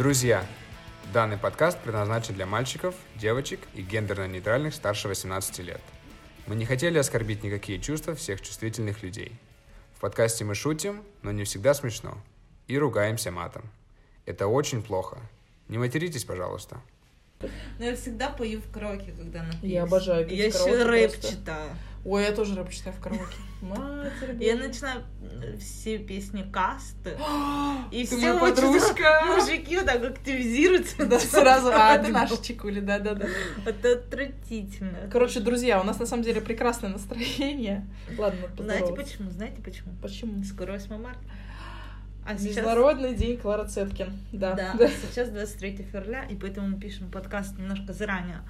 Друзья, данный подкаст предназначен для мальчиков, девочек и гендерно-нейтральных старше 18 лет. Мы не хотели оскорбить никакие чувства всех чувствительных людей. В подкасте мы шутим, но не всегда смешно. И ругаемся матом. Это очень плохо. Не материтесь, пожалуйста. Но я всегда пою в караоке, когда напьюсь. Я обожаю петь Я еще рэп просто. читаю. Ой, я тоже рэп читаю в караоке. Матерь Я начинаю все песни касты. И Ты все моя подружка. мужики вот так активизируются. Да, сразу. А, это наши чикули, да-да-да. Это отвратительно. Короче, друзья, у нас на самом деле прекрасное настроение. Ладно, Знаете почему? Знаете почему? Почему? Скоро 8 марта. А сейчас... Международный день Клара Цеткин. Да. Да, сейчас 23 февраля, и поэтому мы пишем подкаст немножко заранее.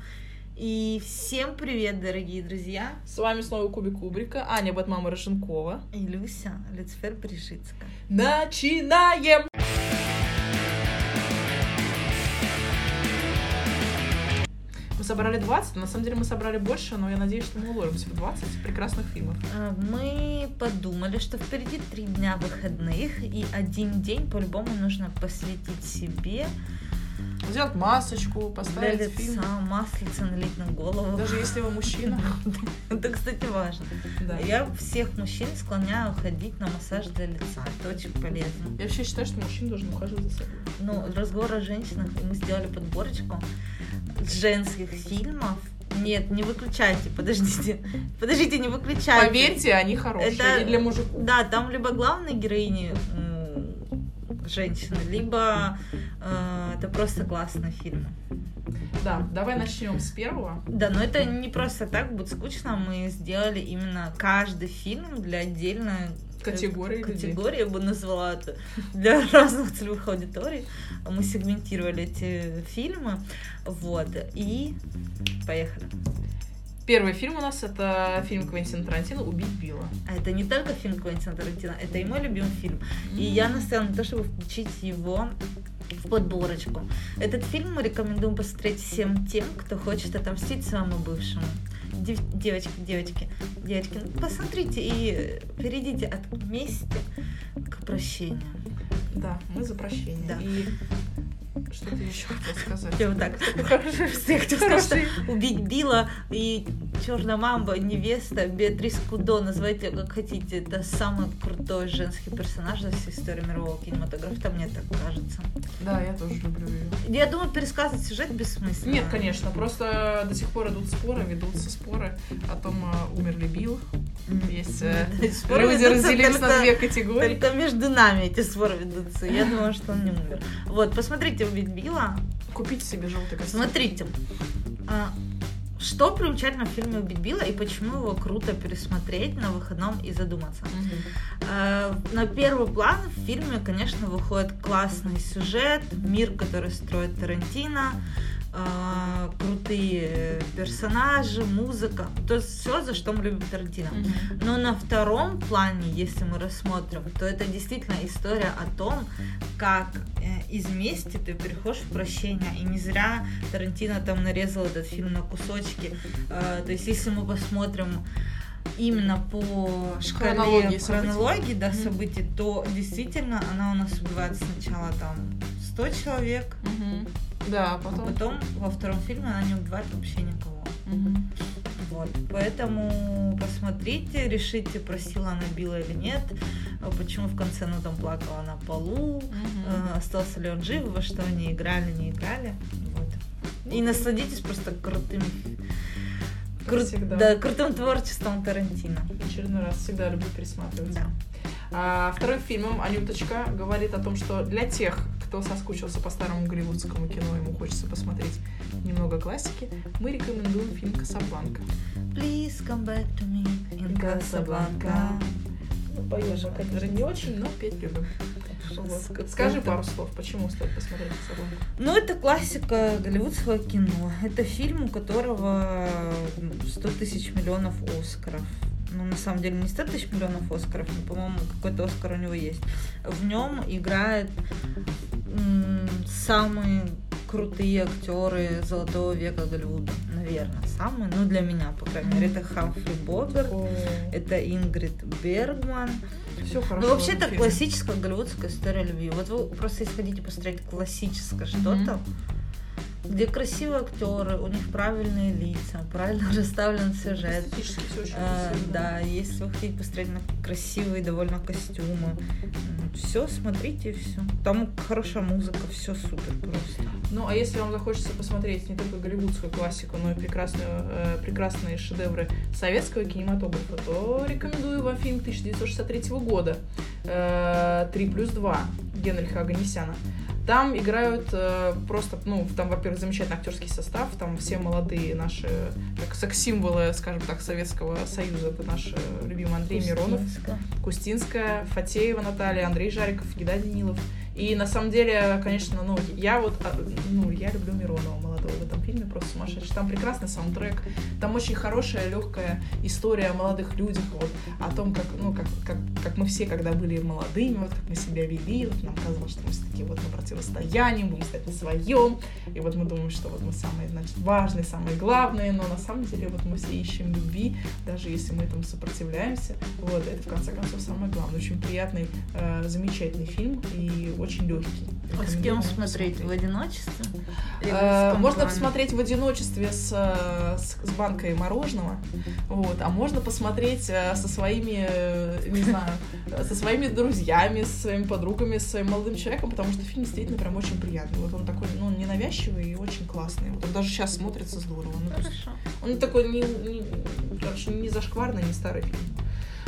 И всем привет, дорогие друзья. С вами снова Кубик Кубрика, Аня Батмама Роженкова. И Люся Люцифер Пришицка. Начинаем! Мы собрали 20, на самом деле мы собрали больше, но я надеюсь, что мы уложимся в 20 прекрасных фильмов. А, Мы подумали, что впереди три дня выходных, и один день по-любому нужно посвятить себе Сделать масочку, поставить лица, фильм. маслица налить на голову. Даже если вы мужчина. Это, кстати, важно. Да. Я всех мужчин склоняю ходить на массаж для лица. Это очень полезно. Я вообще считаю, что мужчина должен ухаживать за собой. Ну, разговор о женщинах, мы сделали подборочку женских фильмов. Нет, не выключайте, подождите. Подождите, не выключайте. Поверьте, они хорошие. Это- И для мужиков. Да, там либо главные героини м, женщины, либо э, это просто классный фильм. Да, давай начнем с первого. Да, но это не просто так будет скучно. Мы сделали именно каждый фильм для отдельной э, Категории людей. категории, я бы назвала это, для разных целевых аудиторий. Мы сегментировали эти фильмы, вот, и поехали. Первый фильм у нас это фильм Квентина Тарантино «Убить Билла». А это не только фильм Квентина Тарантино, это и мой любимый фильм. И я настояла на то, чтобы включить его в подборочку. Этот фильм мы рекомендуем посмотреть всем тем, кто хочет отомстить своему бывшему. Дев- девочки, девочки, девочки, ну, посмотрите и перейдите от мести к прощению. Да, мы за прощение. Да. И что ты еще хотел сказать? Я вот так. Я хотела сказать, что убить Билла и Черная мамба, невеста, Беатрис Кудо, называйте как хотите. Это самый крутой женский персонаж за всю историю мирового кинематографа, мне так кажется. Да, я тоже люблю ее. Я думаю, пересказывать сюжет бессмысленно. Нет, конечно, просто до сих пор идут споры, ведутся споры о том, э, умер ли Билл. Есть э, споры люди разделились на две категории. Только между нами эти споры ведутся. Я думаю, что он не умер. Вот, посмотрите «Убить Билла». Купите себе желтый костюм. Смотрите, а, что примечательно в фильме «Убить Билла» и почему его круто пересмотреть на выходном и задуматься. Мгм. Э, На первый план в фильме, конечно, выходит классный сюжет, мир, который строит Тарантино, крутые персонажи, музыка, то есть все, за что мы любим Тарантино. Мгм. Но на втором плане, если мы рассмотрим, то это действительно история о том, как э, из мести ты переходишь в прощение. И не зря Тарантино там нарезал этот фильм на кусочки. Э, То есть, если мы посмотрим именно по шкале Хронологии событий. хронологии да, Мгм. событий, то действительно она у нас убивает сначала там 100 человек, Мгм. Да, а потом. потом во втором фильме она не убивает вообще никого. Мгм. Вот. Поэтому посмотрите, решите, просила она Билла или нет, а почему в конце она там плакала на полу, Мгм. э, остался ли он жив, во что они играли, не играли. Вот. И насладитесь просто крутым, кру- да, крутым творчеством Тарантино. В очередной раз всегда люблю пересматривать. Да. А, вторым фильмом Анюточка говорит о том, что для тех, кто соскучился по старому голливудскому кино, ему хочется посмотреть немного классики, мы рекомендуем фильм «Касабланка». Please come back to me in Casablanca. Ну, поем мы, конечно, не очень, но петь любим. Вот. Скажи пару слов, почему стоит посмотреть «Касабланку». Ну, это классика голливудского кино. Это фильм, у которого 100 тысяч миллионов Оскаров. Ну, на самом деле, не 100 тысяч миллионов Оскаров, но, по-моему, какой-то Оскар у него есть. В нем играют м, самые крутые актеры золотого века Голливуда. Наверное, самые. Ну, для меня, по крайней мере, это Хамфри Богар, это Ингрид Бергман, Все хорошо. Ну, вообще, это классическая голливудская история любви. Вот вы просто если хотите посмотреть классическое что-то, где красивые актеры, у них правильные лица, правильно расставлен сюжет. Все очень Э, красиво. да, если вы хотите посмотреть на красивые довольно костюмы, все, смотрите, все. Там хорошая музыка, все супер просто. Ну, а если вам захочется посмотреть не только голливудскую классику, но и прекрасную, э, прекрасные шедевры советского кинематографа, то рекомендую вам фильм 1963 года «Три плюс два» Генриха Аганесяна. Там играют э, просто, ну, там, во-первых, замечательный актерский состав, там все молодые наши, как секс-символы, скажем так, Советского Союза. Это наш э, любимый Андрей Миронов, Кустинска. Кустинская, Фатеева Наталья, Андрей Жариков, Гида Данилов. И на самом деле, конечно, ну, я вот, а, ну, я люблю Миронова молодого в этом фильме, просто сумасшедший. Там прекрасный саундтрек, там очень хорошая, легкая история о молодых людях, вот, о том, как, ну, как, как, как мы все, когда были молодыми, вот, как мы себя вели, вот, нам казалось, что мы все такие вот на противостоянии, будем стоять на своем, и вот мы думаем, что вот мы самые, значит, важные, самые главные, но на самом деле вот мы все ищем любви, даже если мы этому сопротивляемся, вот, это в конце концов самое главное. Очень приятный, э, замечательный фильм и очень легкий. А с кем смотреть? В одиночестве? Э, Можно посмотреть в одиночестве с, э, с, с банкой мороженого, вот, а можно посмотреть э, со своими, э, не знаю, со своими друзьями, со своими подругами, со своим молодым человеком, потому что фильм действительно прям очень приятный. Вот он такой, ну, ненавязчивый и очень классный. Вот он даже сейчас смотрится здорово. Ну, Хорошо. он такой не, не, короче, не зашкварный, не старый фильм.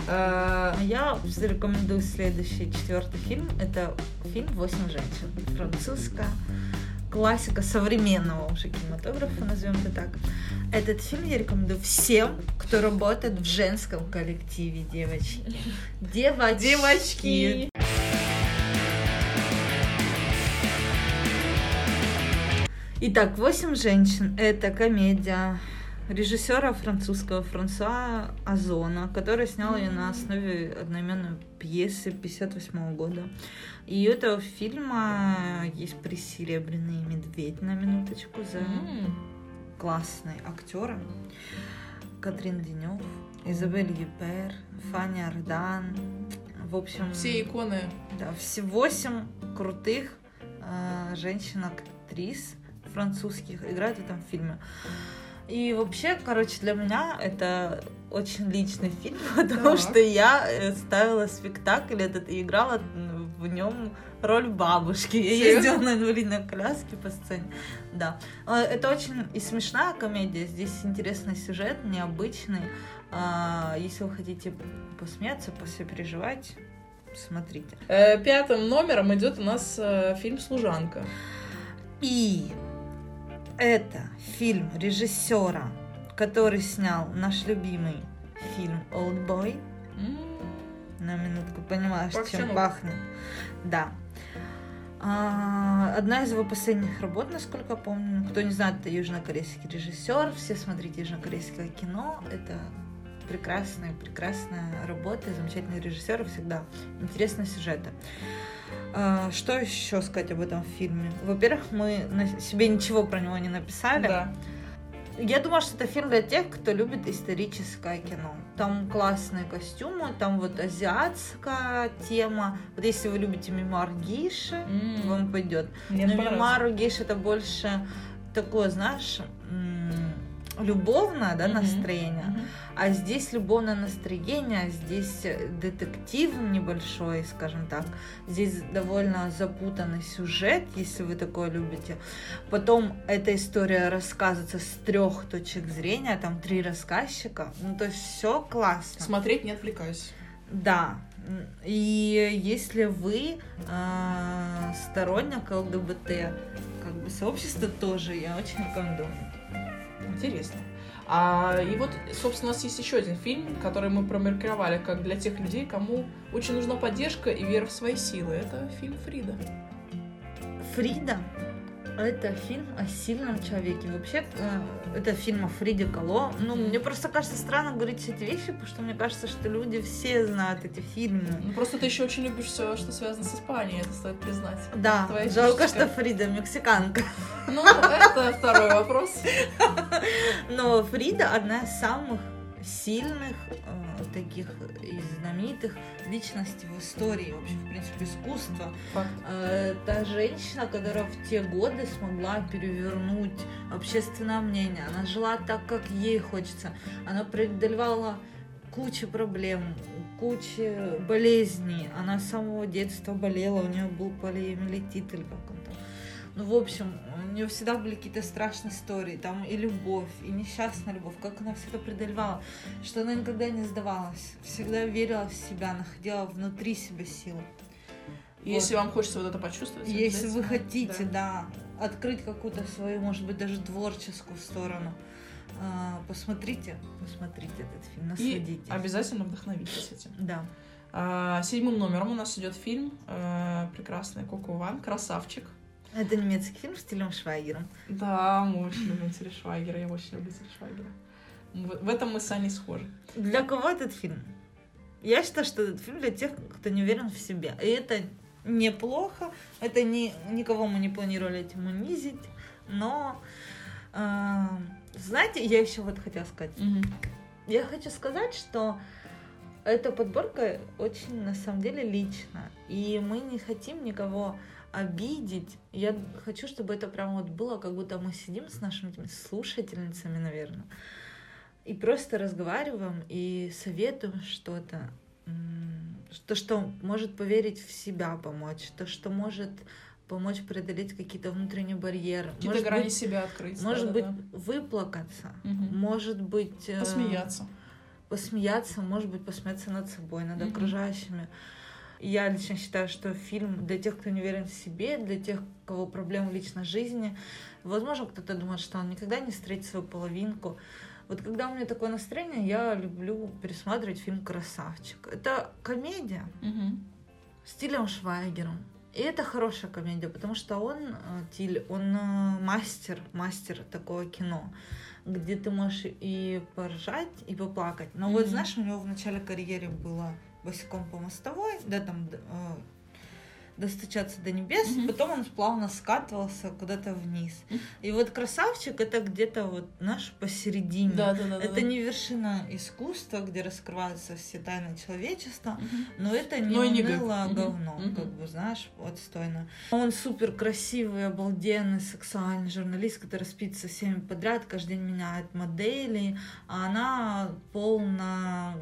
Э, Я рекомендую следующий, четвертый фильм. Это фильм «Восемь женщин». Французская классика современного уже кинематографа, назовем это так. Этот фильм я рекомендую всем, кто работает в женском коллективе, девочки. Девочки. Девочки! Итак, «Восемь женщин» — это комедия режиссера французского Франсуа Озона, который снял ее на основе одноименной пьесы 58 года. И у этого фильма есть приз «Серебряный медведь» на минуточку за М. классные актеры. Катрин Денев, Изабель Юпер, Фаня Ардан. В общем, Все иконы да, все восемь крутых э, женщин-актрис французских играют в этом фильме. И вообще, короче, для меня это очень личный фильм, потому Так. что я э, ставила спектакль этот и играла в нем роль бабушки. Я ездила на инвалидной коляске по сцене. Да. Э, Это очень и смешная комедия. Здесь интересный сюжет, необычный. А, Если вы хотите посмеяться, посопереживать, смотрите. Э, Пятым номером идет у нас фильм «Служанка». И это фильм режиссера, который снял наш любимый фильм «Олдбой». М, На минутку понимаешь, Пак чем пахнет. Да. А, Одна из его последних работ, насколько я помню. Кто не знает, это южнокорейский режиссер. Все смотрите южнокорейское кино. Это прекрасная, прекрасная работа, замечательный режиссер всегда интересные сюжеты. А, Что еще сказать об этом фильме? Во-первых, мы на себе ничего про него не написали. Да. Я думаю, что это фильм для тех, кто любит историческое кино. Там классные костюмы, там вот азиатская тема. Вот если вы любите мемуар Гейши, М, вам пойдет. мне Но мемуар Гейши это больше такое, знаешь, м, любовное да, настроение. Мгм. А здесь любовное настроение, здесь детектив небольшой, скажем так. Здесь довольно запутанный сюжет, если вы такое любите. Потом эта история рассказывается с трех точек зрения, там три рассказчика. Ну, то есть все классно. Смотреть не отвлекаюсь. Да. И если вы э, сторонник ЛГБТ, как бы сообщества тоже, я очень рекомендую. Интересно. А, и вот, собственно, у нас есть еще один фильм, который мы промаркировали как для тех людей, кому очень нужна поддержка и вера в свои силы. Это фильм Фрида. Фрида это фильм о сильном человеке. Вообще, э, это фильм о Фриде Кало. Ну, мне просто кажется странно говорить все эти вещи, потому что мне кажется, что люди все знают эти фильмы. Ну, просто ты еще очень любишь все, что связано с Испанией, это стоит признать. Да, Твоя жалко, фишечка. что Фрида мексиканка. Ну, это второй вопрос. Но Фрида одна из самых сильных э, таких из знаменитых личностей в истории, вообще, в принципе, искусства. Э, Та женщина, которая в те годы смогла перевернуть общественное мнение. Она жила так, как ей хочется. Она преодолевала кучу проблем, кучу болезней. Она с самого детства болела, у нее был полиомиелитит или как он там. Ну, в общем, нее всегда были какие-то страшные истории, там и любовь, и несчастная любовь, как она все это преодолевала, что она никогда не сдавалась, всегда верила в себя, находила внутри себя силы. Если вам хочется вот это почувствовать, Если вы хотите, да. открыть какую-то свою, может быть, даже творческую сторону, а, посмотрите, посмотрите этот фильм, И насладитесь. обязательно вдохновитесь этим. Да. А, седьмым номером у нас идет фильм э, прекрасный Коко Ван, красавчик. Это немецкий фильм с стилем Швайгером. Да, мы очень любим Тиль Швайгера, я очень люблю Тиль Швайгера. В, этом мы с Аней схожи. Для кого этот фильм? Я считаю, что этот фильм для тех, кто не уверен в себе. И это неплохо. Это не, никого мы не планировали этим унизить. Но, э, знаете, я еще вот хотела сказать. Я хочу сказать, что эта подборка очень, на самом деле, лична. И мы не хотим никого обидеть. Я хочу, чтобы это прям вот было, как будто мы сидим с нашими слушательницами, наверное, и просто разговариваем и советуем что-то. То, что может поверить в себя помочь, то, что может помочь преодолеть какие-то внутренние барьеры. Какие-то Может грани быть, себя открыть. может быть, да-да-да. выплакаться, Мгм. может быть... э, Посмеяться. посмеяться, может быть, посмеяться над собой, над Мгм. окружающими. Я лично считаю, что фильм для тех, кто не уверен в себе, для тех, у кого проблемы в личной жизни. Возможно, кто-то думает, что он никогда не встретит свою половинку. Вот когда у меня такое настроение, я люблю пересматривать фильм «Красавчик». Это комедия Мгм. стилем Швайгером. И это хорошая комедия, потому что он, э, Тиль, он э, мастер, мастер такого кино, где ты можешь и поржать, и поплакать. Но вот Мгм. знаешь, у него в начале карьеры было босиком по мостовой, да, там э, достучаться до небес, Мгм. потом он плавно скатывался куда-то вниз. Мгм. И вот красавчик это где-то вот, знаешь, посередине. Да, да, да. Это не вершина искусства, где раскрываются все тайны человечества, но это не Но и не говно, Мгм. как бы, знаешь, отстойно. Он супер красивый, обалденный, сексуальный журналист, который спит со всеми подряд, каждый день меняет модели, а она полна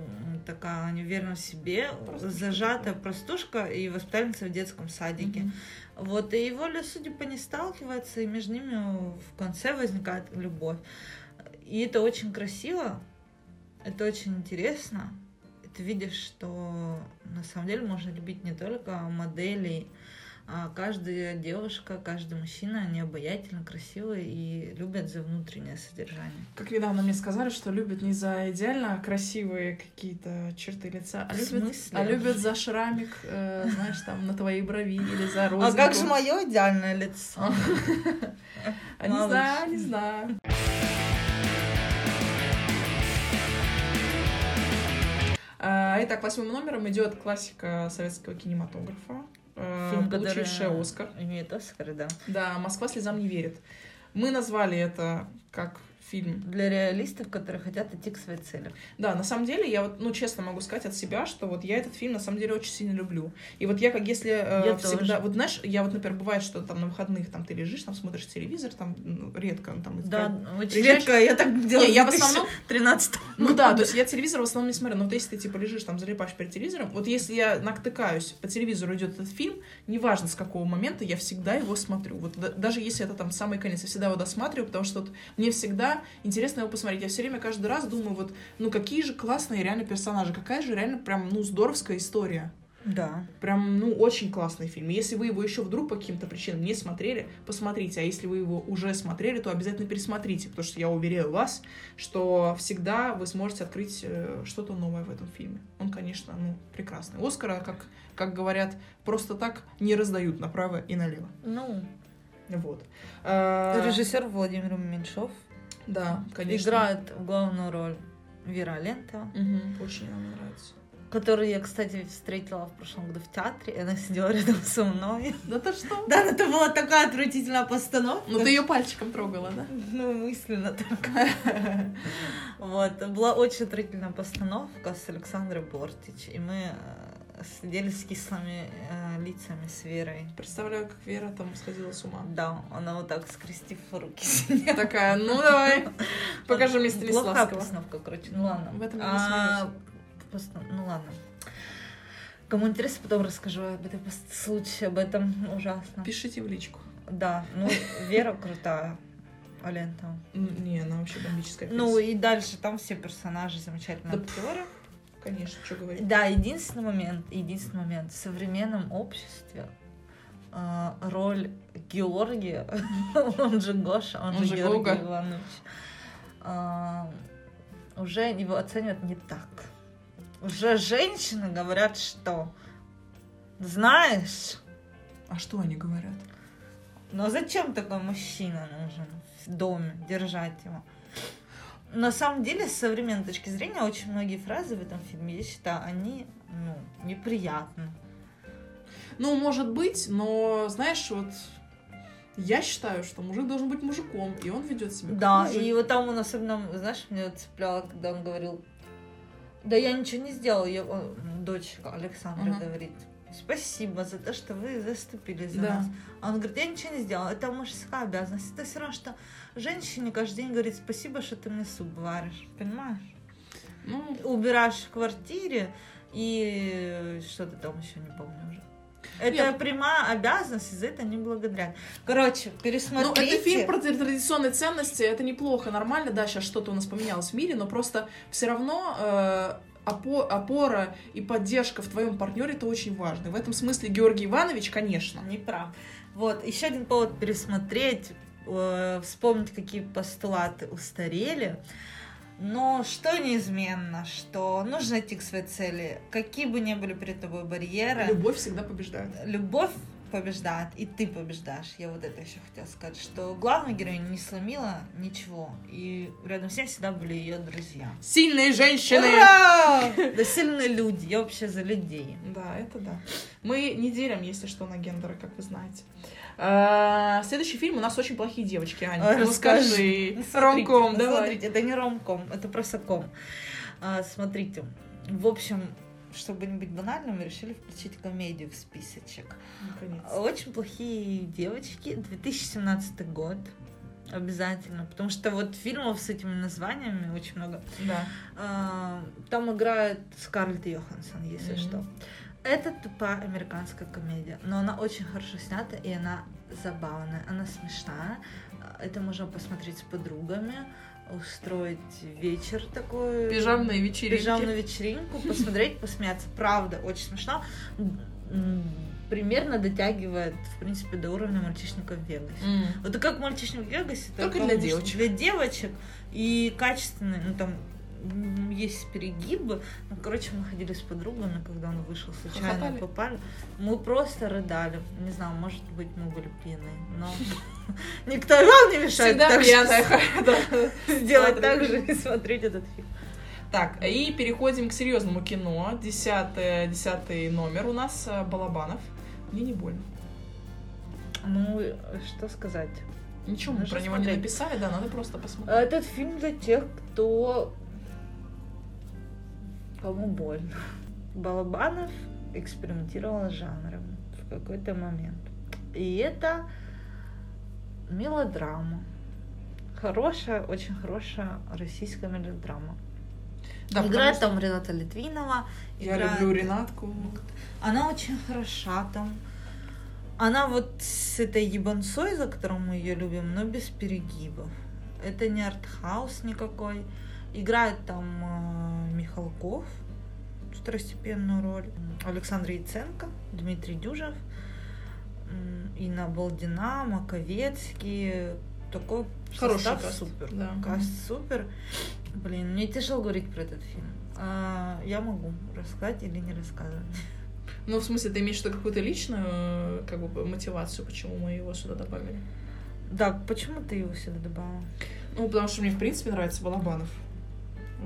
такая неуверенная в себе, Простушка зажатая простушка и воспитательница в детском садике. Мгм. Вот, и воля судеб не сталкивается, и между ними в конце возникает любовь. И это очень красиво, это очень интересно. И Ты видишь, что на самом деле можно любить не только моделей, а каждая девушка, каждый мужчина, они обаятельно, красивые и любят за внутреннее содержание. Как недавно мне сказали, что любят не за идеально красивые какие-то черты лица, а любят, а любят за шрамик, э, знаешь, там на твоей брови или за А розовую. как же мое идеальное лицо? А не знаю, не знаю. А, Итак, восьмым номером идет классика советского кинематографа, Фильм, который получившая Оскар. Имеет Оскар, да. Да, Москва слезам не верит. Мы назвали это как фильм. Для реалистов, которые хотят идти к своей цели. Да, на самом деле, я вот, ну, честно могу сказать от себя, что вот я этот фильм на самом деле очень сильно люблю. И вот я как если э, Я всегда, тоже. вот знаешь, я вот, например, бывает, что там на выходных там ты лежишь, там смотришь телевизор, там ну, редко ну, там. Да, очень приезжаешь- редко, я так делала. Не, я в основном 13 Ну да, то есть я телевизор в основном не смотрю, но вот если ты типа лежишь там, залипаешь перед телевизором, вот если я натыкаюсь, по телевизору идет этот фильм, неважно с какого момента, я всегда его смотрю. Вот да- даже если это там самый конец, я всегда его досматриваю, потому что вот мне всегда интересно его посмотреть. Я все время каждый раз думаю, вот, ну какие же классные реально персонажи, какая же реально прям, ну, здоровская история. Да. Прям, ну, очень классный фильм. Если вы его еще вдруг по каким-то причинам не смотрели, посмотрите. А если вы его уже смотрели, то обязательно пересмотрите, потому что я уверяю вас, что всегда вы сможете открыть э, что-то новое в этом фильме. Он, конечно, ну, прекрасный. Оскара, как, как говорят, просто так не раздают направо и налево. Ну, Вот. А, режиссер Владимир Меньшов Да, конечно. играет главную роль Вера Лента. Мгм, очень она нравится. которую я, кстати, встретила в прошлом году в театре, и она сидела рядом со мной. Да ты что? Да, но это была такая отвратительная постановка. Ну ты ее пальчиком трогала, да? Ну, мысленно так. Вот, была очень отвратительная постановка с Александрой Бортич, и мы э, с кислыми э, лицами с Верой. Представляю, как Вера там сходила с ума. Да, она вот так скрестив руки сидела. Такая, ну давай, покажи мне Плохая Станиславского. постановка, короче, ну ладно. В этом я не А, Ну ладно. Кому интересно, потом расскажу об этом случае, об этом ужасно. Пишите в личку. Да, ну Вера крутая. Ален там. Не, она вообще бомбическая. Ну и дальше там все персонажи замечательные Да. Конечно, что говорить. Да, единственный момент, единственный момент. В современном обществе э, роль Георгия, он же Гоша, он, Он же же Георгий Гога. Иванович, э, уже его оценивают не так. Уже женщины говорят, что знаешь, А что они говорят? но зачем такой мужчина нужен в доме, держать его? На самом деле, с современной точки зрения, очень многие фразы в этом фильме, я считаю, они ну, неприятны. Ну, может быть, но, знаешь, вот я считаю, что мужик должен быть мужиком, и он ведет себя Да, мужик. и вот там он особенно, знаешь, меня цепляло, когда он говорил, да я ничего не сделал, я, о, дочка Александра Ага. говорит, спасибо за то, что вы заступились за Да. нас. А он говорит, я ничего не сделал, это мужская обязанность. Это все равно, что женщине каждый день говорит, спасибо, что ты мне суп варишь, понимаешь? Ну, Убираешь в квартире и что-то там еще не помню уже. Это Нет. прямая обязанность, и за это не благодарят. Короче, ну, пересмотрите. это фильм про тр- традиционные ценности, это неплохо, нормально, да, сейчас что-то у нас поменялось в мире, но просто все равно э, опора и поддержка в твоем партнере это очень важно. В этом смысле Георгий Иванович, конечно. Не прав. Вот, еще один повод пересмотреть, э, вспомнить, какие постулаты устарели. Но что неизменно, что нужно идти к своей цели, какие бы ни были перед тобой барьеры, Любовь всегда побеждает. любовь побеждает, и ты побеждаешь. Я вот это еще хотела сказать, что главная героиня не сломила ничего, и рядом с ней всегда были ее друзья. Сильные женщины! Ура! Да сильные люди, я вообще за людей. Да, это да. Мы не делим, если что, на гендеры, как вы знаете. А, Следующий фильм у нас очень плохие девочки, Аня. Ну расскажи. скажи. Ну, Ромком, давай. Смотрите, это не ромком, это просто ком. А, смотрите, в общем, чтобы не быть банальным, мы решили включить комедию в списочек. Наконец. Очень плохие девочки, 2017 год. Обязательно, потому что вот фильмов с этими названиями очень много. Да. А, Там играет Скарлетт Йоханссон, если Мгм. что. Это тупая американская комедия, но она очень хорошо снята, и она забавная, она смешная. А, Это можно посмотреть с подругами, устроить вечер такой. Пижамные вечеринки. Пижамную вечеринку, посмотреть, посмеяться. Правда, очень смешно. Примерно дотягивает, в принципе, до уровня мальчишника в Вегасе. М. Вот как мальчишник в Вегасе, Только потому для девочек. Для девочек и качественные, ну там есть перегибы. Ну, короче, мы ходили с подругами, когда он вышел, случайно Хохотали? попали. Мы просто рыдали. Не знаю, может быть, мы были пьяные, но никто вам не мешает Всегда пьяная. Сделать так же и смотреть этот фильм. Так, и переходим к серьезному кино. Десятый, десятый номер у нас э, Балабанов. Мне не больно. Ну, что сказать? Ничего мы про него не смотреть. написали, да, надо просто посмотреть. Этот фильм для тех, кто... Кому больно. Балабанов экспериментировал с жанром в какой-то момент. И это мелодрама. Хорошая, очень хорошая российская мелодрама. Да, играет потому там Рената Литвинова. что Я играет- люблю Ренатку. Она очень хороша там. Она вот с этой ебанцой, за которую мы ее любим, но без перегибов. Это не артхаус никакой. Играет там э, Михалков второстепенную роль, Александр Яценко, Дмитрий Дюжев, Инна Балдина, Маковецкий. Такой Хороший состав каст, супер. да. Каст супер. Блин, мне тяжело говорить про этот фильм. А, я могу рассказать или не рассказывать. Ну, в смысле, ты имеешь виду какую-то личную э, как бы, мотивацию, почему мы его сюда добавили? Да, почему ты его сюда добавила? Ну, потому что мне, в принципе, нравится Балабанов.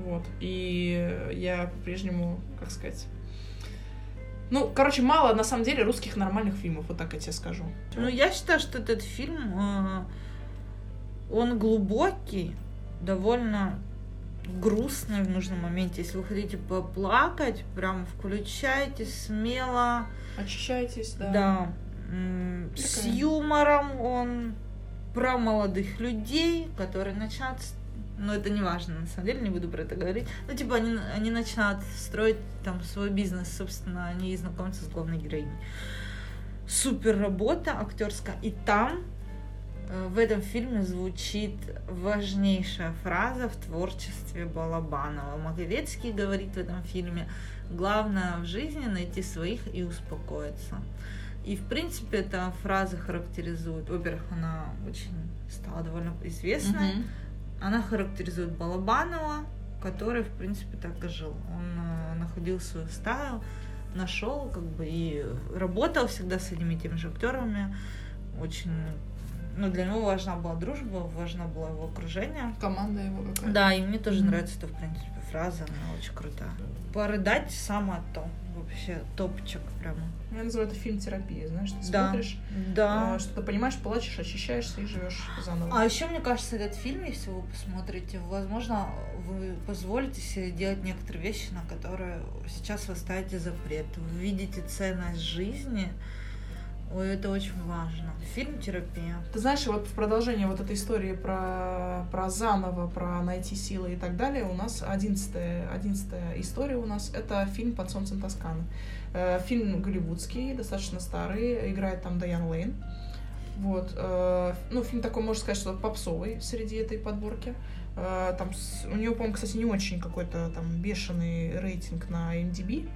Вот. И я по-прежнему, как сказать, Ну, короче, мало на самом деле русских нормальных фильмов, вот так я тебе скажу. Ну, я считаю, что этот фильм, э, он глубокий, довольно грустный в нужном моменте. Если вы хотите поплакать, прям включайте смело. Очищайтесь, да. Да. С юмором он про молодых людей, которые начнут... Ну, это не важно, на самом деле, не буду про это говорить. Ну, типа, они, они начинают строить там свой бизнес, собственно, они знакомятся с главной героиней. Супер работа актерская. И там э, в этом фильме звучит важнейшая фраза в творчестве Балабанова. Маковецкий говорит в этом фильме, главное в жизни найти своих и успокоиться. И, в принципе, эта фраза характеризует, во-первых, она очень стала довольно известной, Мгм. Она характеризует Балабанова, который, в принципе, так и жил. Он э, находил свою стаю, нашел, как бы, и работал всегда с одними и теми же актерами. Очень, ну, для него важна была дружба, важна была его окружение. Команда его какая-то. Да, и мне тоже Мгм. нравится эта, в принципе, фраза, она очень крутая. Порыдать самое то. Вообще топчик прямо. Я называю это фильм терапия, знаешь, ты Да. смотришь, Да. э, что ты понимаешь, плачешь, очищаешься и живешь заново. А еще, мне кажется, этот фильм, если вы посмотрите, возможно, вы позволите себе делать некоторые вещи, на которые сейчас вы ставите запрет. Вы видите ценность жизни. Ой, это очень важно. Фильм терапия. Ты знаешь, вот в продолжение вот этой истории про, про заново, про найти силы и так далее, у нас одиннадцатая, одиннадцатая история у нас, это фильм «Под солнцем Тосканы». Э, Фильм голливудский, достаточно старый, играет там Дайан Лейн. Вот, э, ну, фильм такой, можно сказать, что попсовый среди этой подборки. Э, Там у нее, по-моему, кстати, не очень какой-то там бешеный рейтинг на MDB.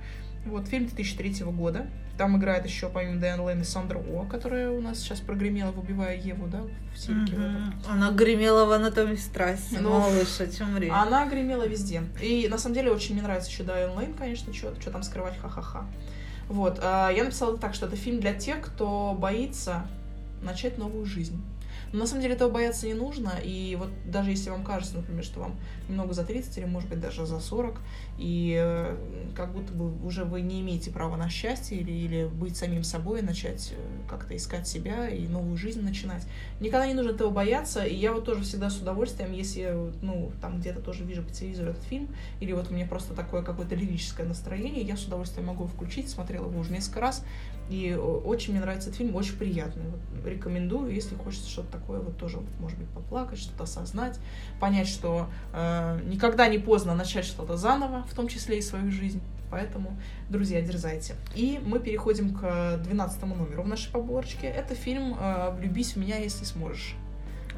Вот, фильм 2003 года. Там играет еще, помимо Дайан Лейн, и Сандра О, которая у нас сейчас прогремела в «Убивая Еву», да, в этом. Мгм. Она гремела в анатомии страсти. Ну, малыш, о чем речь? Она гремела везде. И на самом деле очень мне нравится еще Дайан Лейн, конечно, что там скрывать, ха-ха-ха. Вот, а, я написала так, что это фильм для тех, кто боится начать новую жизнь. Но на самом деле этого бояться не нужно, и вот даже если вам кажется, например, что вам немного за 30 или, может быть, даже за 40, и э, как будто бы уже вы не имеете права на счастье или, или быть самим собой, начать э, как-то искать себя и новую жизнь начинать. Никогда не нужно этого бояться, и я вот тоже всегда с удовольствием, если ну, там где-то тоже вижу по телевизору этот фильм, или вот у меня просто такое какое-то лирическое настроение, я с удовольствием могу включить, смотрела его уже несколько раз, и о- очень мне нравится этот фильм, очень приятный. Вот рекомендую, если хочется что-то такое, вот тоже, может быть, поплакать, что-то осознать, понять, что э, никогда не поздно начать что-то заново, в том числе и свою жизнь. Поэтому, друзья, дерзайте. И мы переходим к 12 номеру в нашей поборочке. Это фильм э, «Влюбись в меня, если сможешь».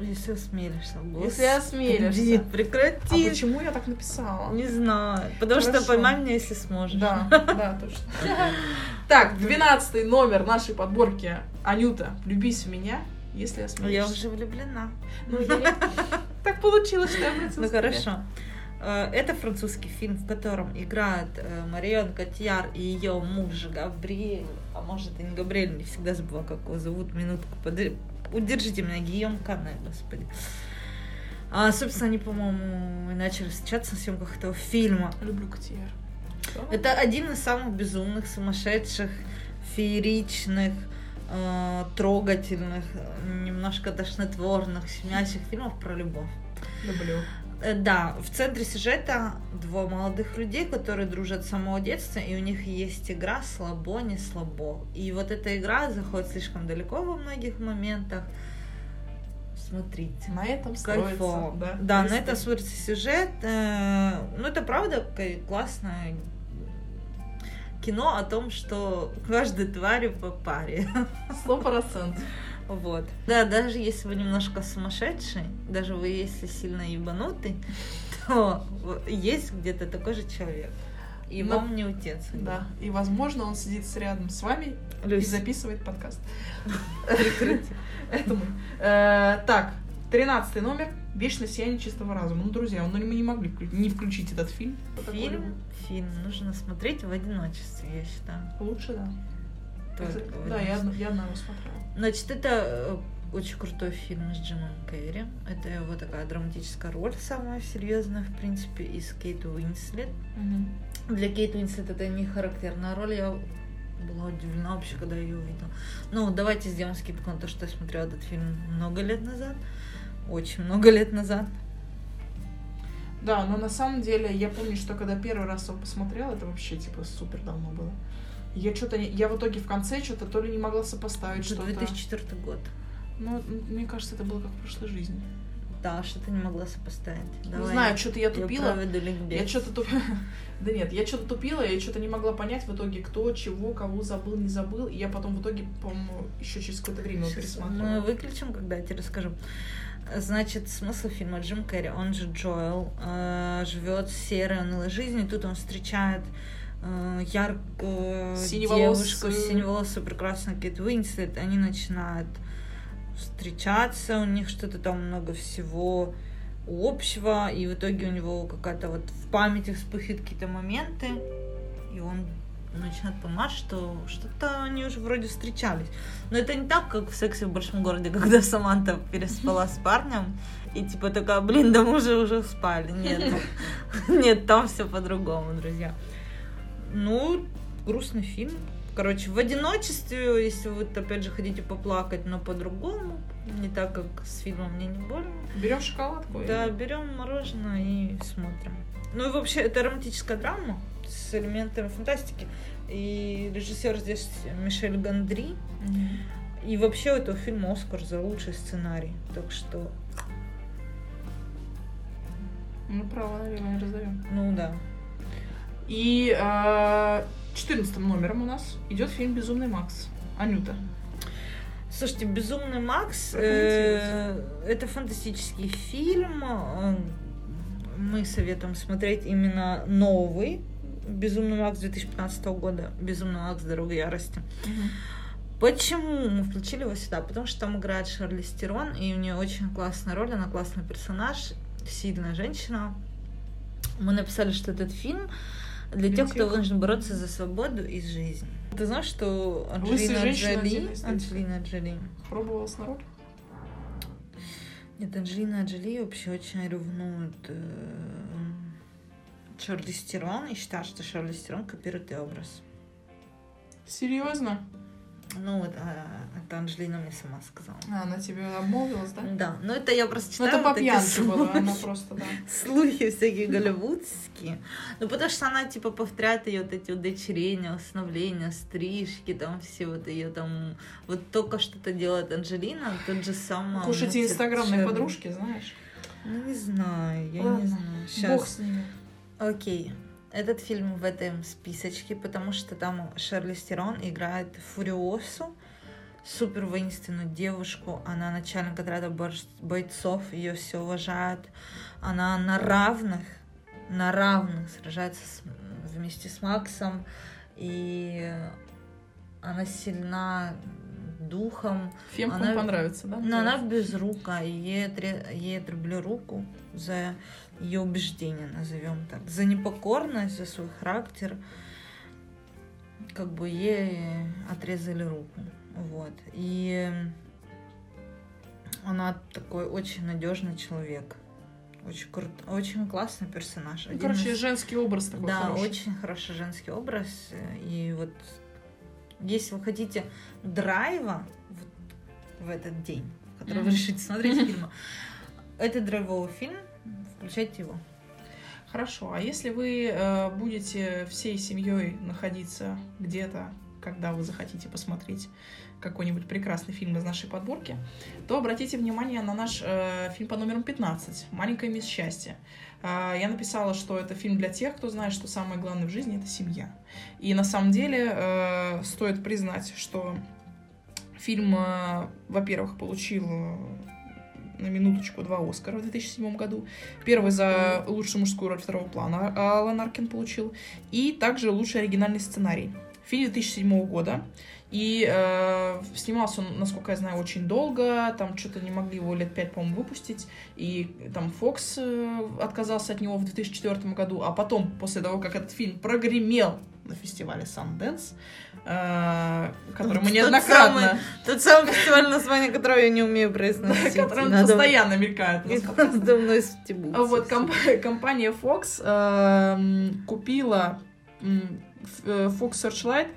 Если осмелишься. Если осмелишься. Господи, Прекрати. А почему я так написала? Не знаю. Потому что Хорошо. поймай меня, если сможешь. Да, да, точно. Так, 12 номер нашей подборки. Анюта, влюбись в меня, если Я осмелишься. уже влюблена. Ну, я Так получилось, что я Ну хорошо. Э, Это французский фильм, в котором играют э, Марион Котьяр и ее муж Габриэль. А может и не Габриэль, не всегда забыла, как его зовут. Минутку, подожди. Удержите меня, Гийом Кане, господи. А, собственно, они, по-моему, и начали встречаться на съемках этого фильма. Люблю Котияр. Это один из самых безумных, сумасшедших, фееричных, э, трогательных, немножко тошнотворных, щемящих фильмов про любовь. Люблю. Э, Да, в центре сюжета два молодых людей, которые дружат с самого детства, и у них есть игра слабо, не слабо. И вот эта игра заходит слишком далеко во многих моментах. Смотрите. На этом строится. Кайфово. Да, Да, на этом смотрится сюжет. Э, Ну, это правда классное кино о том, что каждой твари по паре. Сто процентов. Вот. Да, даже если вы немножко сумасшедший, даже вы если сильно ебанутый, то есть где-то такой же человек. И Но- вам не утец. Да. И, возможно, он сидит рядом с вами и Люсь, записывает подкаст. прикрытие. Это мы. Э, Так, 13 номер. Вечное сияние чистого разума. Ну, друзья, ну, мы не могли не включить этот фильм. Фильм, фильм нужно смотреть в одиночестве, я считаю. Лучше, да. Только в Да, я, одна- я одного смотрела. Значит, это э, очень крутой фильм с Джимом Керри. Это его такая драматическая роль, самая серьезная, в принципе, из Кейт Уинслет. Для Кейт Уинслет это не характерная роль. Я была удивлена вообще, когда я ее увидела. Ну, давайте сделаем скидку на то, что я смотрела этот фильм много лет назад. Очень много лет назад. Да, но на самом деле я помню, что когда первый раз его посмотрела, это вообще типа супер давно было. Я что-то, я в итоге в конце что-то то ли не могла сопоставить что-то. 2004 год. Ну, мне кажется, это было как в прошлой жизни. Да, что-то не могла сопоставить. Не Давай, знаю, что-то я тупила. Я что-то тупила. Да нет, я что-то тупила, я что-то не могла понять в итоге, кто, чего, кого забыл, не забыл. И я потом в итоге, по-моему, еще через какое-то время его Сейчас мы выключим, когда я тебе расскажу. Значит, смысл фильма Джим Керри, он же Джоэл, э, живет серой унылой жизнью, тут он встречает э, яркую Синеволосую. девушку, синеволосую прекрасную Кейт Уинслет, они начинают встречаться, у них что-то там много всего общего, и в итоге у него какая-то вот в памяти вспыхивают какие-то моменты, и он начинает понимать, что что-то они уже вроде встречались. Но это не так, как в сексе в большом городе, когда Саманта переспала с парнем, и типа такая, блин, да мы же уже спали. Нет, нет, там все по-другому, друзья. Ну, грустный фильм. Короче, в одиночестве, если вы, опять же, хотите поплакать, но по-другому, не так, как с фильмом «Мне не больно», Берем шоколадку. и- да, берем мороженое и смотрим. Ну и вообще, это романтическая драма с элементами фантастики. И режиссер здесь Мишель Гандри. Мгм. И вообще у этого фильма Оскар за лучший сценарий. Так что, Ну, право налево не раздаем. ну да. И э, 14 номером у нас идет фильм Безумный Макс. Анюта. Слушайте, Безумный Макс э, это фантастический фильм. Э, Мы советуем смотреть именно новый. Безумный Макс 2015 года. Безумный Макс Дорога ярости. Почему мы включили его сюда? Потому что там играет Шарли Стерон, и у нее очень классная роль, она классный персонаж, сильная женщина. Мы написали, что этот фильм для Для тех, кто вынужден бороться за свободу и жизнь. Ты знаешь, что Анджелина Джоли... Анджелина Джоли... Пробовала с народ? Нет, Анджелина Джоли вообще очень ревнует э, Шарли Стерон и считает, что Шарли Стерон копирует ее образ. Серьезно? Ну, вот, а, это Анджелина мне сама сказала. А, она тебе обмолвилась, да? Да, ну это я просто Ну, читаю. это по пьянке было, слухи. она просто, да. слухи всякие голливудские. Ну, потому что она, типа, повторяет ее вот эти удочерения, усыновления, стрижки, там все вот ее там... Вот только что-то делает Анджелина, тот же самый... Уж эти инстаграмные Шерли. подружки, знаешь. Ну, не знаю, я Ладно, не знаю. Бог Сейчас. с ними. Окей. Этот фильм в этом списочке, потому что там Шерли Стерон играет Фуриосу, супер воинственную девушку. Она начальник отряда бойцов, ее все уважают. Она на равных, на равных сражается с- вместе с Максом. И она сильна духом. Фемкам Она- понравится, да? Но она безрукая, и ей, ей отрубили руку за ее убеждения, назовем так. За непокорность, за свой характер. Как бы ей отрезали руку. Вот. И она такой очень надежный человек. Очень крут, очень классный персонаж. Ну, Один короче, из- женский образ такой да, хороший. очень хороший женский образ. И вот если вы хотите драйва вот в этот день, который вы решите смотреть фильм, это драйвовый фильм, включайте его. Хорошо, а если вы э, будете всей семьей находиться где-то, когда вы захотите посмотреть какой-нибудь прекрасный фильм из нашей подборки, то обратите внимание на наш э, фильм по номеру 15 «Маленькая мисс счастье». Э, я написала, что это фильм для тех, кто знает, что самое главное в жизни — это семья. И на самом деле э, стоит признать, что фильм, э, во-первых, получил на минуточку два Оскара в 2007 году. Первый за лучшую мужскую роль второго плана Алан Аркин получил. И также лучший оригинальный сценарий. Фильм 2007 года. И э, снимался он, насколько я знаю, очень долго. Там что-то не могли его лет пять, по-моему, выпустить. И там Фокс э, отказался от него в 2004 году. А потом, после того, как этот фильм прогремел на фестивале Sundance, э, который мы неоднократно... Тот самый фестиваль, название которого я не умею произносить. который постоянно мелькает. А Вот компания Fox эм, купила э, Fox Searchlight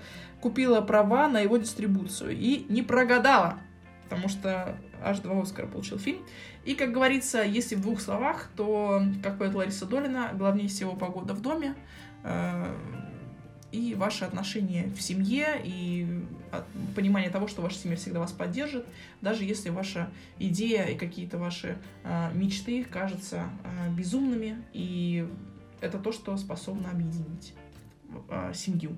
купила права на его дистрибуцию и не прогадала, потому что аж два Оскара получил фильм. И, как говорится, если в двух словах, то, как поет Лариса Долина, главнее всего погода в доме, э, и ваши отношения в семье, и от- понимание того, что ваша семья всегда вас поддержит, даже если ваша идея и какие-то ваши э, мечты кажутся э, безумными, и это то, что способно объединить семью.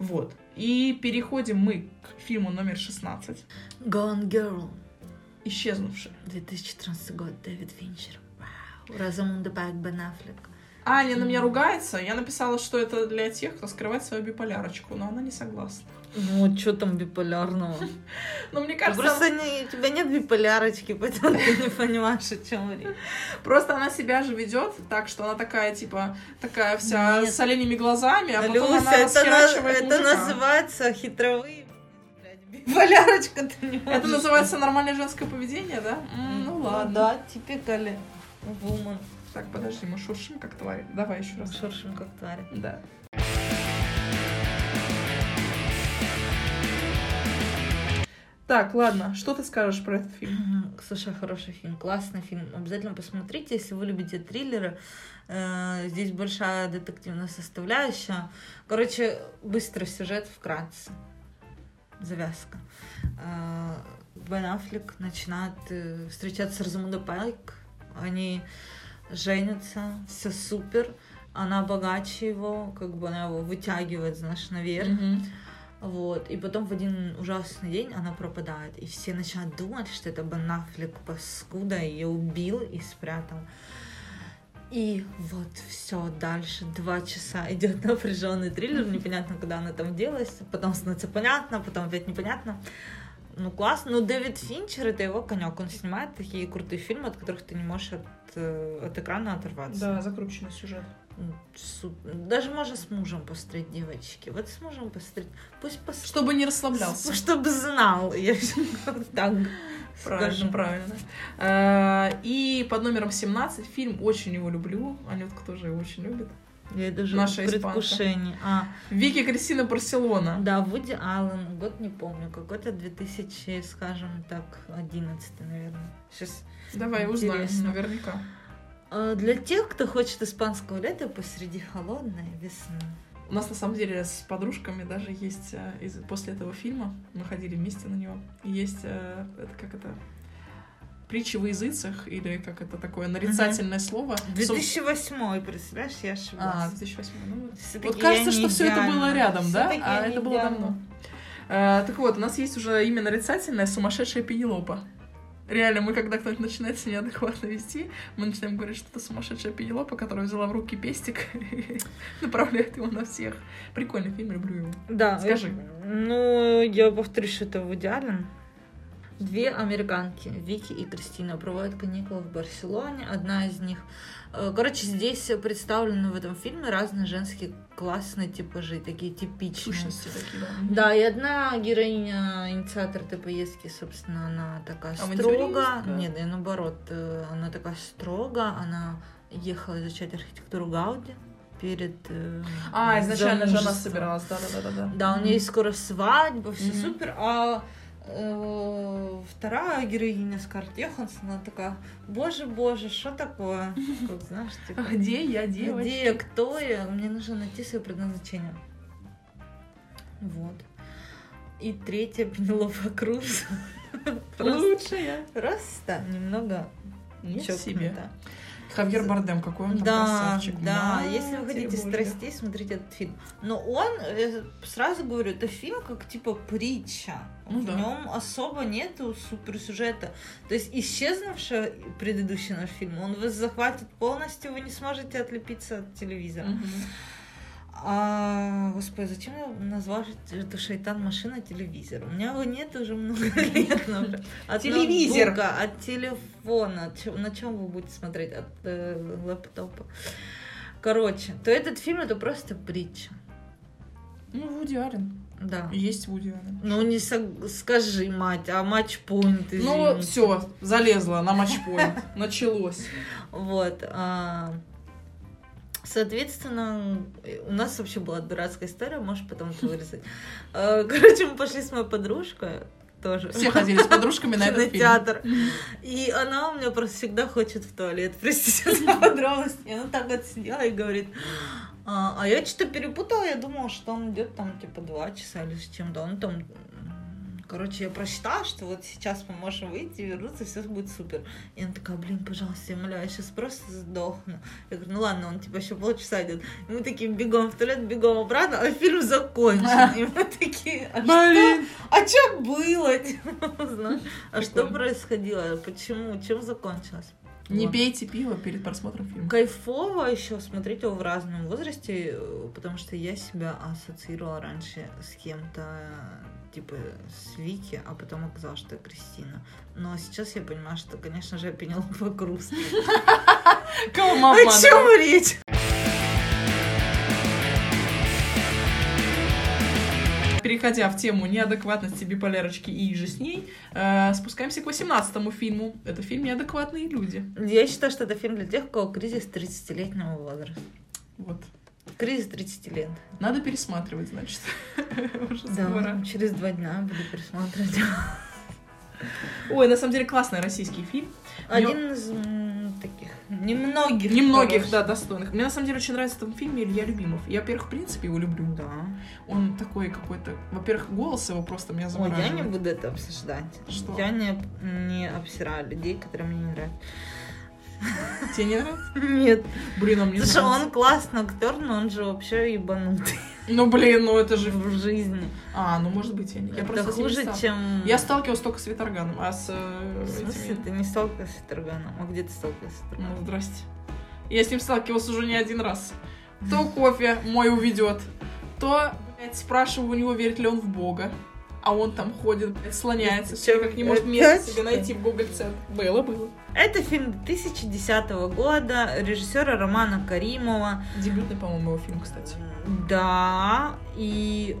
Вот. И переходим мы к фильму номер 16 Gone Girl. «Исчезнувший». 2014 год, Дэвид Финчер. Вау. Розамунда Пайк, Бен Аффлек. Аня на меня ругается. Я написала, что это для тех, кто скрывает свою биполярочку, но она не согласна. Ну, что там биполярного? Но мне кажется, Просто не- у тебя нет биполярочки, поэтому ты не понимаешь, о чем речь. просто она себя же ведет так, что она такая, типа, такая вся Нет. с оленями глазами, а потом она это, на- это называется хитровые. Биполярочка ты не Это можешь. называется нормальное женское поведение, да? М, Ну ладно. Да, типикали. Вумен. Так, подожди, мы шуршим как твари. Давай еще раз. Шуршим как твари. Да. Так, ладно, что ты скажешь про этот фильм? Слушай, хороший фильм, классный фильм. Обязательно посмотрите, если вы любите триллеры. Э, Здесь большая детективная составляющая. Короче, быстрый сюжет вкратце. Завязка. Э, Бен Аффлек начинает э, встречаться с Розамундой Пайк. Они женятся, все супер. Она богаче его, как бы она его вытягивает, знаешь, наверх. Мгм. Вот. И потом в один ужасный день она пропадает. И все начинают думать, что это Бен Аффлек паскуда ее убил и спрятал. И вот все дальше два часа идет напряженный триллер, непонятно, когда она там делась, потом становится понятно, потом опять непонятно. Ну классно, ну Дэвид Финчер это его конек, он снимает такие крутые фильмы, от которых ты не можешь от, э, от экрана оторваться. Да, закрученный сюжет. Даже можно с мужем посмотреть, девочки. Вот с мужем посмотреть. Пусть посмотрит. Чтобы не расслаблялся. Чтобы знал. Я так Правильно, скажу. правильно. Э, И под номером 17 фильм «Очень его люблю». Анютка тоже его очень любит. Я даже Наша в предвкушении. А, Вики Кристина Барселона. да, Вуди Аллен, год не помню, какой-то 2000, скажем так, 11, наверное. Сейчас. Давай узнаем, Интересно. наверняка. А, Для тех, кто хочет испанского лета посреди холодной весны. У нас на самом деле с подружками даже есть э, из, после этого фильма, мы ходили вместе на него, и есть, э, это как это, притча во языцах, или как это такое нарицательное слово. Сум- 2008, представляешь, я ошиблась. А, 2008. Ну, вот. Всё-таки вот кажется, что все это было рядом, да? Всё-таки А это было давно. Э, так вот, у нас есть уже имя нарицательное «Сумасшедшая Пенелопа». Реально, мы когда кто-нибудь начинает себя неадекватно вести, мы начинаем говорить, что это сумасшедшая Пенелопа, которая взяла в руки пестик и направляет его на всех. Прикольный фильм, люблю его. Да. Скажи. э, Ну, я повторюсь, что это Вуди Аллен. Две американки, Вики и Кристина, проводят каникулы в Барселоне. Одна из них... э, Короче, здесь представлены в этом фильме разные женские классные типажи, такие типичные. Сущности такие, да. Да, и одна героиня, инициатор этой поездки, собственно, она такая Авантюристка. строго. Нет, и наоборот, э, она такая строго, она ехала изучать архитектуру Гауди перед э, А, изначально же она собиралась, да-да-да. Да, у нее есть скоро свадьба, все супер, а вторая героиня Скарлетт Йоханссон, она такая, боже, боже, что такое? Как, знаешь, типа, Где я, девочка? где я, кто я? Мне нужно найти свое предназначение. Вот. И третья Пенелопа Круз. Лучшая. просто немного чокнута. себе. Хавьер Бардем, какой он там Да, красавчик. да, Матерь если вы хотите Божья. страстей, смотрите этот фильм. Но он, э, сразу говорю, это фильм как типа притча. Ну в да. нем особо нету суперсюжета. То есть исчезнувший предыдущий наш фильм, он вас захватит полностью, вы не сможете отлепиться от телевизора. Мгм. А, господи, зачем я назвала эту шайтан машина телевизор? У меня его нет уже много лет. От Телевизор. ноутбука, От телефона. На чем вы будете смотреть? От э, лэптопа. Короче, то этот фильм это просто притча. Ну, Вуди Аллен. Да. Есть Вуди Аллен. Ну не сог- скажи, мать, а матчпоинт, Ну, извините. все, залезла на матчпоинт. Началось. Вот. а, Соответственно, у нас вообще была дурацкая история, можешь потом это вырезать. Э, Короче, мы пошли с моей подружкой тоже. Все ходили с подружками на этот кинотеатр. И она у меня просто всегда хочет в туалет. Простите за подробности. И она так вот сидела и говорит, а, а я что-то перепутала, я думала, что он идет там типа два часа или с чем-то. Он там Короче, я прочитала, что вот сейчас мы можем выйти, вернуться, все будет супер. И она такая, блин, пожалуйста, я умоляю, я сейчас просто сдохну. Я говорю, ну ладно, он типа еще полчаса идет. И мы такие бегом в туалет, бегом обратно, а фильм закончен. И мы такие, а Блин. что? А что было? А что происходило? Почему? Чем закончилось? Не Вот. пейте пиво перед просмотром фильма. Кайфово еще смотреть его в разном возрасте, э, потому что я себя ассоциировала раньше с кем-то типа с Вики, а потом оказалось, что я Кристина. Но сейчас я понимаю, что, конечно же, я Пенелопа Круз. О чем речь? Переходя в тему неадекватности биполярочки и же с ней, э, спускаемся к 18 фильму. Это фильм «Неадекватные люди». Я считаю, что это фильм для тех, у кого кризис 30-летнего возраста. Вот. Кризис 30 лет. Надо пересматривать, значит. Да, скоро. через два дня буду пересматривать. Ой, на самом деле классный российский фильм. Один из м, таких немногих. Немногих, хороших. да, достойных. Мне на самом деле очень нравится в этом фильме Илья Любимов. Я, во-первых, в принципе, его люблю. Да. Он такой какой-то... Во-первых, голос его просто меня Ой, завораживает. я не буду это обсуждать. Что? Я не, не обсираю людей, которые мне не нравятся. Тебе не нравится? Нет. Блин, а мне Слушай, нравится. он классный актер, но он же вообще ебанутый Ну, блин, ну это же... в жизни. А, ну, может быть, я не... Я это просто не хуже, стал- чем... Я сталкивалась только с Виторганом, а с э, В смысле, этими... ты не сталкивался с Тарганом? А где ты сталкивался с Ну, Тарганом? здрасте. Я с ним сталкивалась уже не один раз. То кофе мой уведет, то блядь, спрашиваю у него, верит ли он в Бога. А он там ходит, блядь, слоняется, все как не может опять, место себе найти в Google центр. Было, было. Это фильм 2010 года режиссера Романа Каримова. Дебютный, по-моему, его фильм, кстати. Да, и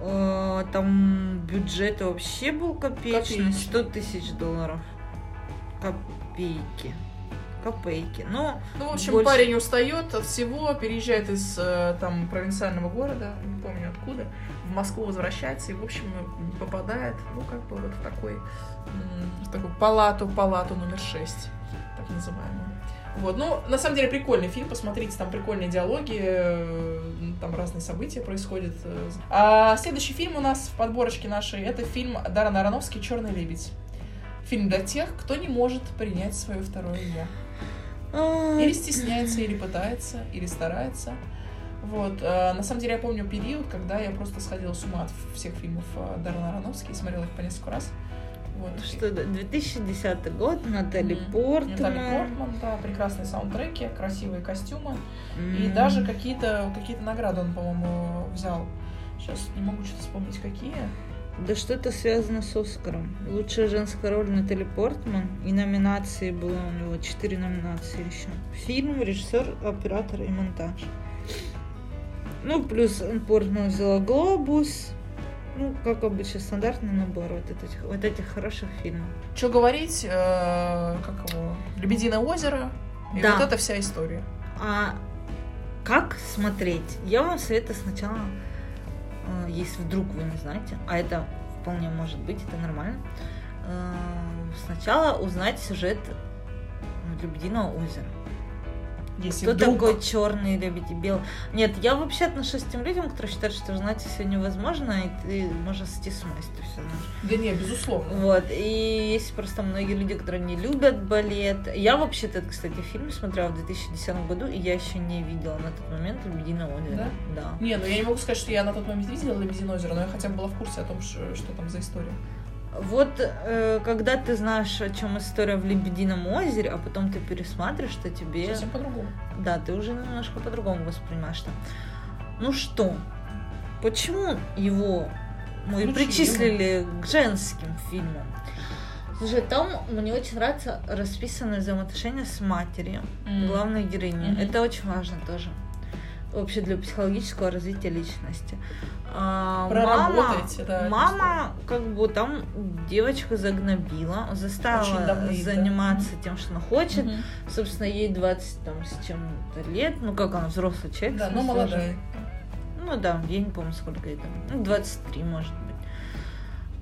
э, там бюджет вообще был копеечный, Копеечный. 100 тысяч долларов. Копейки. Копейки. Ну, Ну, в общем, Больше- парень устает от всего, переезжает из э, там провинциального города, не помню откуда, в Москву возвращается и, в общем, попадает, ну, как бы вот в такой, в такую палату, палату номер 6, так называемую. Вот, ну, на самом деле прикольный фильм, посмотрите, там прикольные диалоги, э, там разные события происходят. А следующий фильм у нас в подборочке нашей, это фильм Дарана Аронофский «Черный лебедь». Фильм для тех, кто не может принять свое второе «я». Или стесняется, или пытается, или старается. Вот. э, На самом деле я помню период, когда я просто сходила с ума от всех фильмов э, Даррена Аронофски и смотрела их по несколько раз. Вот. что это, 2010 год, Натали Мгм. Портман. Натали Портман, да, прекрасные саундтреки, красивые костюмы. И М. даже какие-то какие награды он, по-моему, взял. Сейчас не могу что-то вспомнить, какие. Да что-то связано с Оскаром. Лучшая женская роль Натали Портман. И номинации было у него четыре номинации еще. Фильм, режиссер, оператор и монтаж. Ну, плюс Портман взяла Глобус. Ну, как обычно, стандартный набор вот этих, вот этих хороших фильмов. Что говорить, э, как его, «Лебединое озеро», и Да. вот эта вся история. А как смотреть? Я вам советую сначала, если вдруг вы не знаете, а это вполне может быть, это нормально, э, сначала узнать сюжет э, Лебединого озера. Если Кто вдруг... такой черный и белый? Нет, я вообще отношусь к тем людям, которые считают, что знать все невозможно, и ты можешь сойти с ума, если ты все знаешь. Да не, безусловно. Вот, и есть просто многие люди, которые не любят балет. Я вообще-то, кстати, фильм смотрела в 2010 году, и я еще не видела на тот момент «Лебединое озеро». Да? Не, ну я не могу сказать, что я на тот момент видела «Лебединое озеро», но я хотя бы была в курсе о том, что, что там за история. Вот, э, когда ты знаешь, о чем история в «Лебедином озере», а потом ты пересматриваешь, что тебе... Совсем по-другому. Да, ты уже немножко по-другому воспринимаешь это. Ну что, почему его мы Включили. причислили к женским фильмам? Слушай, там мне очень нравится расписанное взаимоотношения с матерью М. главной героини. Мгм. Это очень важно тоже. вообще для психологического развития личности. А, Проработайте, да, мама, как бы там девочка загнобила, заставила давно, да. заниматься тем, что она хочет. Мгм. Собственно, ей 20 там, с чем-то лет. Ну, как она, взрослый человек. Да, но смысле, молодая. уже. Ну да, я не помню, сколько ей там. Ну, 23, может быть.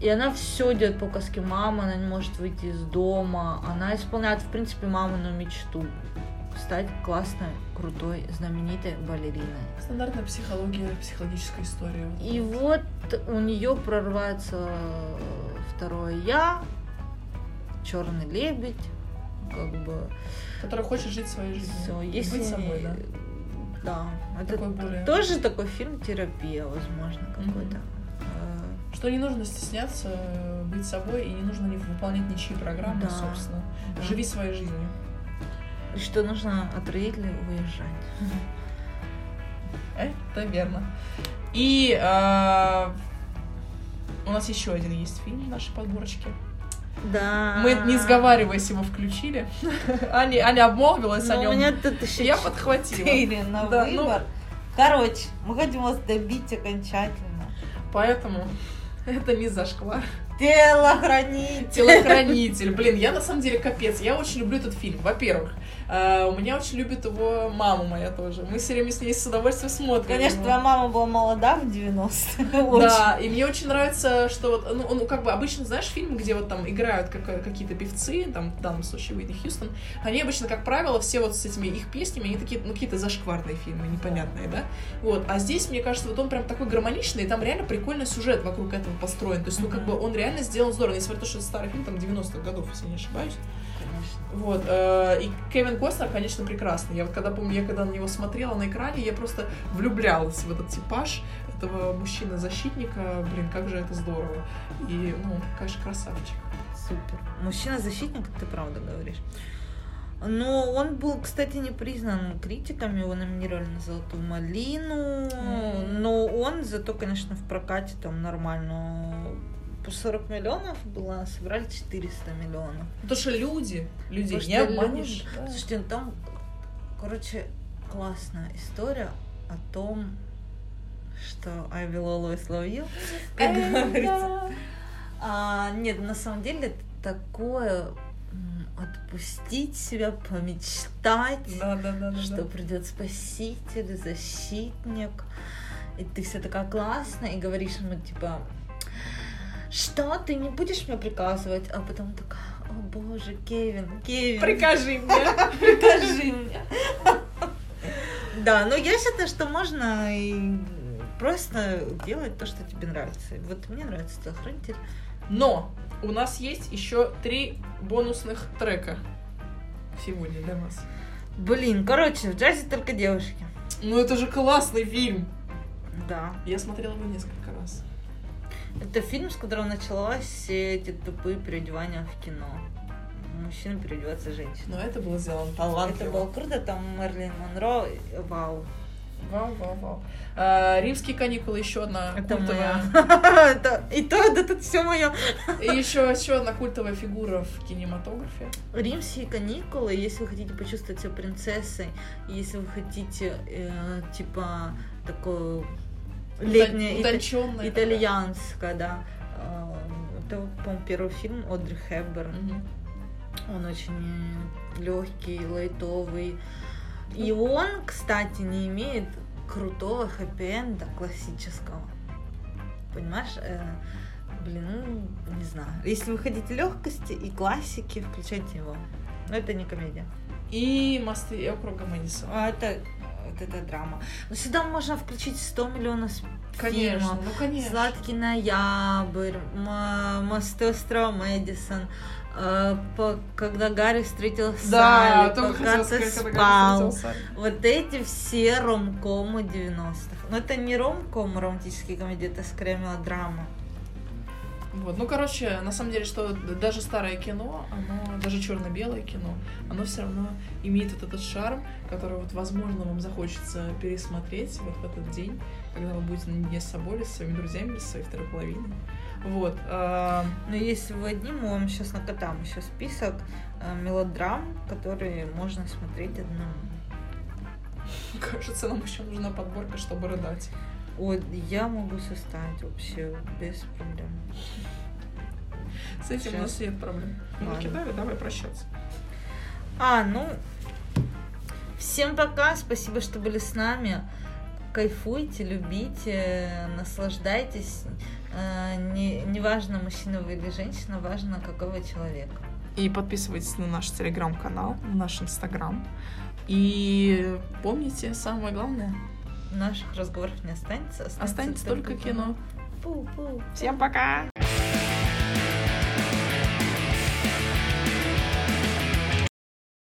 И она все делает по указке мамы, она не может выйти из дома. Она исполняет, в принципе, мамину мечту. Стать классной, крутой, знаменитой балериной. Стандартная психология, психологическая история. И вот у нее прорывается второе я, черный лебедь, как бы Который хочет жить своей жизнью. все. Если быть собой, да. да, это Такой более- тоже такой фильм терапия, возможно, какой-то. Э, Что не нужно стесняться э, быть собой, и не нужно выполнять ничьи программы, Да. собственно. Да. Живи своей жизнью. Что нужно от родителей уезжать. Это верно. И э, у нас еще один есть фильм в нашей подборочке. Да. Мы, не сговариваясь, его включили. Аня, Аня обмолвилась о Но у нем. меня тут еще Я подхватила. на Да, ну- выбор. Короче, мы хотим вас добить окончательно. Поэтому это не зашквар. Телохранитель. Телохранитель. Блин, я на самом деле капец. Я очень люблю этот фильм. Во-первых, э, у меня очень любит его мама моя тоже. Мы все время с ней с удовольствием смотрим. Конечно, его. твоя мама была молода в 90-е. Очень. Да, и мне очень нравится, что вот, ну, ну, как бы обычно, знаешь, фильмы, где вот там играют как- какие-то певцы, там, в данном случае Уитни Хьюстон, они обычно, как правило, все вот с этими их песнями, они такие, ну, какие-то зашкварные фильмы, непонятные, да? Вот, а здесь, мне кажется, вот он прям такой гармоничный, и там реально прикольный сюжет вокруг этого построен, то есть, ну, как бы он реально сделан здорово, несмотря на то, что это старый фильм, там, 90-х годов, если не ошибаюсь. Вот, э, и Кевин Костнер, конечно, прекрасный. Я вот когда помню, я когда на него смотрела на экране, я просто влюблялась в этот типаж этого мужчины-защитника. Блин, как же это здорово. И, ну, конечно, красавчик. Супер. Мужчина-защитник, ты правда говоришь. Но он был, кстати, не признан критиками, его номинировали на Золотую Малину, Мгм. но он зато, конечно, в прокате там нормально по 40 миллионов было, а собрали 400 миллионов. Потому что люди, людей Потому не обманешь. люди- да. Слушайте, ну там, короче, классная история о том, что I will always love you, как говорится. А, нет, на самом деле такое отпустить себя, помечтать, Да, да, да, да. что да. придет спаситель, защитник, и ты вся такая классная, и говоришь ему, типа, что, ты не будешь мне приказывать? А потом такая, о боже, Кевин, Кевин, Прикажи мне. прикажи мне. Да, но я считаю, что можно и просто делать то, что тебе нравится. Вот мне нравится телохранитель. Но у нас есть еще три бонусных трека сегодня для вас. Блин, короче, в джазе только девушки. Ну это же классный фильм. Да. Я смотрела его несколько раз. Это фильм, с которого началось все эти тупые переодевания в кино. Мужчина переодевается женщина. Но это было сделано Это талантливо. было круто, там Мерлин Монро, вау. Вау, вау, вау. А, Римские каникулы еще одна Это культовая. моя. Это- И то, это тут все мое. И еще, еще одна культовая фигура в кинематографе. Римские каникулы, если вы хотите почувствовать себя принцессой, если вы хотите, э, типа, такое ита- Утонченная. итальянское, да. Э, Это, по-моему, первый фильм Одри Хепберн. Он очень легкий, лайтовый. И он, кстати, не имеет крутого хэппи-энда классического. Понимаешь? Э, блин, ну, не знаю. Если вы хотите легкости и классики, включайте его. Но это не комедия. И мосты округа Мэдисона. А это, вот это драма. Но сюда можно включить 100 миллионов Конечно, фильмов. ну конечно. Сладкий ноябрь, мосты острова Мэдисон, э, по- когда Гарри встретил Да, Салли, пока ты спал. Вот эти все ромкомы 90-х. Но это не ромком, романтические комедии, это скорее мелодрама. Вот. Ну, короче, на самом деле, что даже старое кино, оно, даже черно-белое кино, оно все равно имеет вот этот шарм, который, вот, возможно, вам захочется пересмотреть вот в этот день, когда вы будете наедине с собой, или со своими друзьями, или со своей второй половиной. Вот. а, Но если вы одни, мы вам сейчас накатаем еще список э, мелодрам, которые можно смотреть одному. Кажется, нам еще нужна подборка, чтобы рыдать. Ой, я могу составить вообще без проблем. С этим у нас Сейчас. нет проблем. Ну, Ладно. кидали, давай прощаться. А, ну, всем пока, спасибо, что были с нами. Кайфуйте, любите, наслаждайтесь. Э, Не, неважно, мужчина вы или женщина, важно, какой вы человек. И подписывайтесь на наш телеграм-канал, на наш инстаграм. И помните, самое главное, Наших разговоров не останется. останется только кино. Пу-пу. Всем пока!